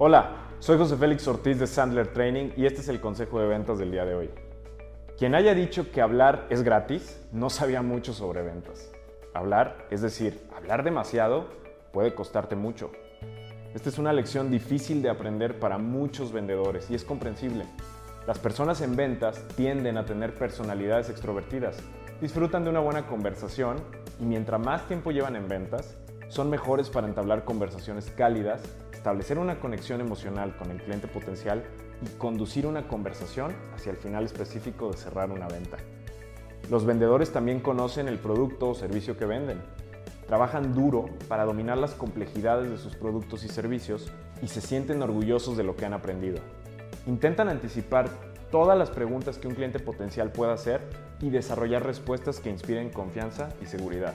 Hola, soy José Félix Ortiz de Sandler Training y este es el consejo de ventas del día de hoy. Quien haya dicho que hablar es gratis no sabía mucho sobre ventas. Hablar, es decir, hablar demasiado, puede costarte mucho. Esta es una lección difícil de aprender para muchos vendedores y es comprensible. Las personas en ventas tienden a tener personalidades extrovertidas, disfrutan de una buena conversación y mientras más tiempo llevan en ventas, son mejores para entablar conversaciones cálidas, establecer una conexión emocional con el cliente potencial y conducir una conversación hacia el final específico de cerrar una venta. Los vendedores también conocen el producto o servicio que venden. Trabajan duro para dominar las complejidades de sus productos y servicios y se sienten orgullosos de lo que han aprendido. Intentan anticipar todas las preguntas que un cliente potencial pueda hacer y desarrollar respuestas que inspiren confianza y seguridad.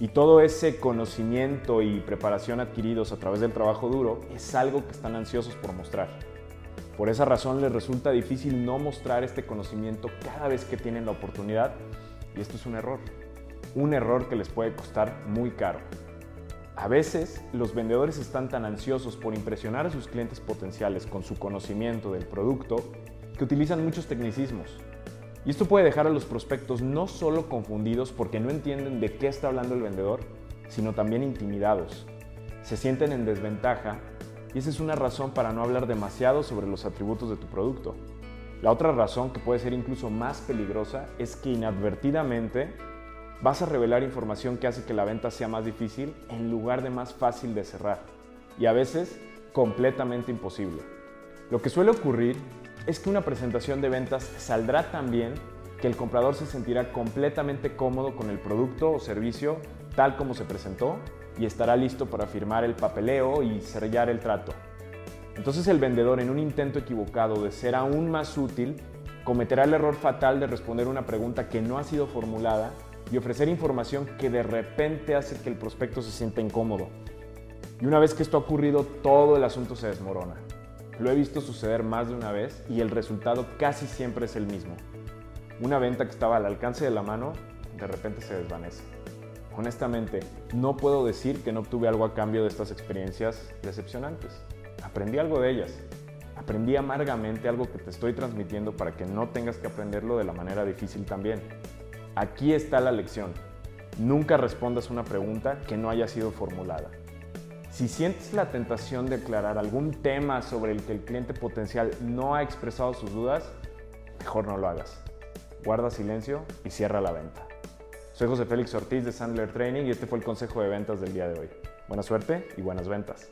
Y todo ese conocimiento y preparación adquiridos a través del trabajo duro es algo que están ansiosos por mostrar. Por esa razón les resulta difícil no mostrar este conocimiento cada vez que tienen la oportunidad y esto es un error. Un error que les puede costar muy caro. A veces los vendedores están tan ansiosos por impresionar a sus clientes potenciales con su conocimiento del producto que utilizan muchos tecnicismos. Y esto puede dejar a los prospectos no solo confundidos porque no entienden de qué está hablando el vendedor, sino también intimidados. Se sienten en desventaja y esa es una razón para no hablar demasiado sobre los atributos de tu producto. La otra razón, que puede ser incluso más peligrosa, es que inadvertidamente vas a revelar información que hace que la venta sea más difícil en lugar de más fácil de cerrar y a veces completamente imposible. Lo que suele ocurrir es que una presentación de ventas saldrá tan bien que el comprador se sentirá completamente cómodo con el producto o servicio tal como se presentó y estará listo para firmar el papeleo y sellar el trato. Entonces el vendedor en un intento equivocado de ser aún más útil cometerá el error fatal de responder una pregunta que no ha sido formulada y ofrecer información que de repente hace que el prospecto se sienta incómodo. Y una vez que esto ha ocurrido, todo el asunto se desmorona. Lo he visto suceder más de una vez y el resultado casi siempre es el mismo. Una venta que estaba al alcance de la mano, de repente se desvanece. Honestamente, no puedo decir que no obtuve algo a cambio de estas experiencias decepcionantes. Aprendí algo de ellas. Aprendí amargamente algo que te estoy transmitiendo para que no tengas que aprenderlo de la manera difícil también. Aquí está la lección. Nunca respondas una pregunta que no haya sido formulada. Si sientes la tentación de aclarar algún tema sobre el que el cliente potencial no ha expresado sus dudas, mejor no lo hagas. Guarda silencio y cierra la venta. Soy José Félix Ortiz de Sandler Training y este fue el consejo de ventas del día de hoy. Buena suerte y buenas ventas.